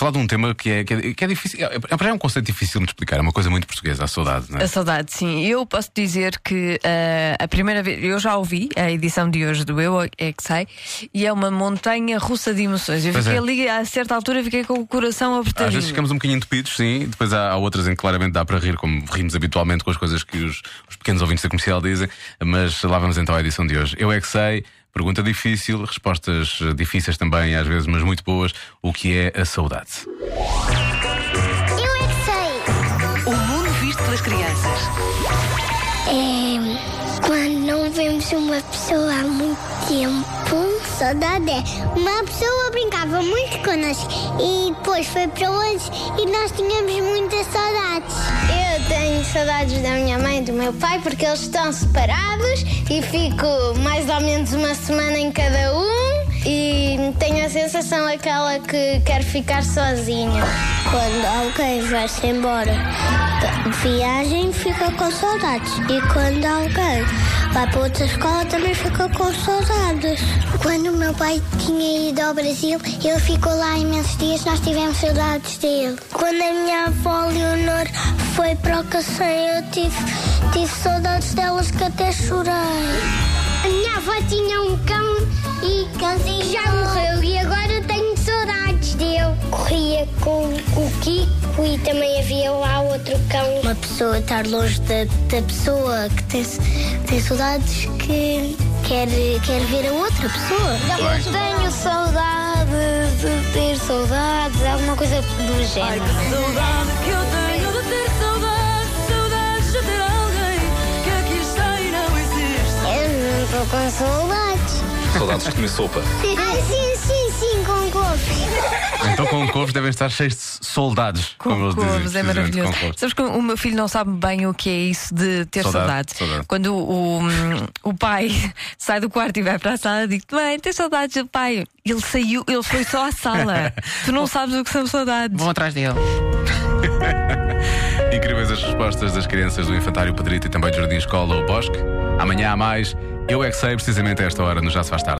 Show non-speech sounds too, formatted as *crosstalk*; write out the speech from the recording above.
falar de um tema que é, que é, que é difícil. É, é, é um conceito difícil de explicar, é uma coisa muito portuguesa, a saudade, não é? A saudade, sim. Eu posso dizer que uh, a primeira vez, eu já ouvi a edição de hoje do Eu É Que Sei, e é uma montanha russa de emoções. Eu Pois fiquei é. ali, a certa altura, fiquei com o coração apertadinho. Às vezes ficamos um bocadinho entupidos, sim. Depois há, há outras em que claramente dá para rir, como rimos habitualmente com as coisas que os, os pequenos ouvintes da comercial dizem. Mas lá vamos então à edição de hoje. Eu é que sei. Pergunta difícil, respostas eh, difíceis também, às vezes, mas muito boas. O que é a saudade? Eu é que sei. O mundo visto pelas crianças. É quando não vemos uma pessoa há muito tempo. Saudade é. Uma pessoa brincava muito connosco e depois foi para longe e nós tínhamos muitas saudades. Eu tenho saudades da minha mãe e do meu pai porque eles estão separados e fico mais ou menos uma semana em cada um. E tenho a sensação aquela que quero ficar sozinho. Quando alguém vai-se embora de viagem, fica com saudades. E quando alguém vai para outra escola, também fica com saudades. Quando o meu pai tinha ido ao Brasil, ele ficou lá imensos dias, nós tivemos saudades dele. Quando a minha avó Leonor foi para o Cacém, eu tive, tive saudades delas que até chorei. A minha avó tinha um cão e cãozinho já morreu e agora tenho saudades dele. Corria com o Kiko e também havia lá outro cão. Uma pessoa estar longe da, da pessoa que tem, tem saudades que quer, quer ver a outra pessoa. Eu tenho saudade de ter saudades, alguma coisa do género. Saudade que eu tenho de ter saudade, saudades com saudades. Saudades de comer sopa. *laughs* Ah, sim, sim, sim, com couve. Então, com couves devem estar cheios de soldados. Com como eles dizem, couves, é maravilhoso. couves. Sabes que o meu filho não sabe bem o que é isso de ter Saudade, saudades. saudade. Quando o, o, o pai *laughs* sai do quarto e vai para a sala, digo: Mãe, tens saudades do pai? Ele saiu, ele foi só à sala. *laughs* tu não sabes o que são saudades. Vão atrás dele. Incríveis as respostas das crianças do Infantário Pedrito e também do Jardim Escola ou Bosque. Amanhã há mais. Eu é que sei, precisamente a esta hora, no Já Se Faz Tarde.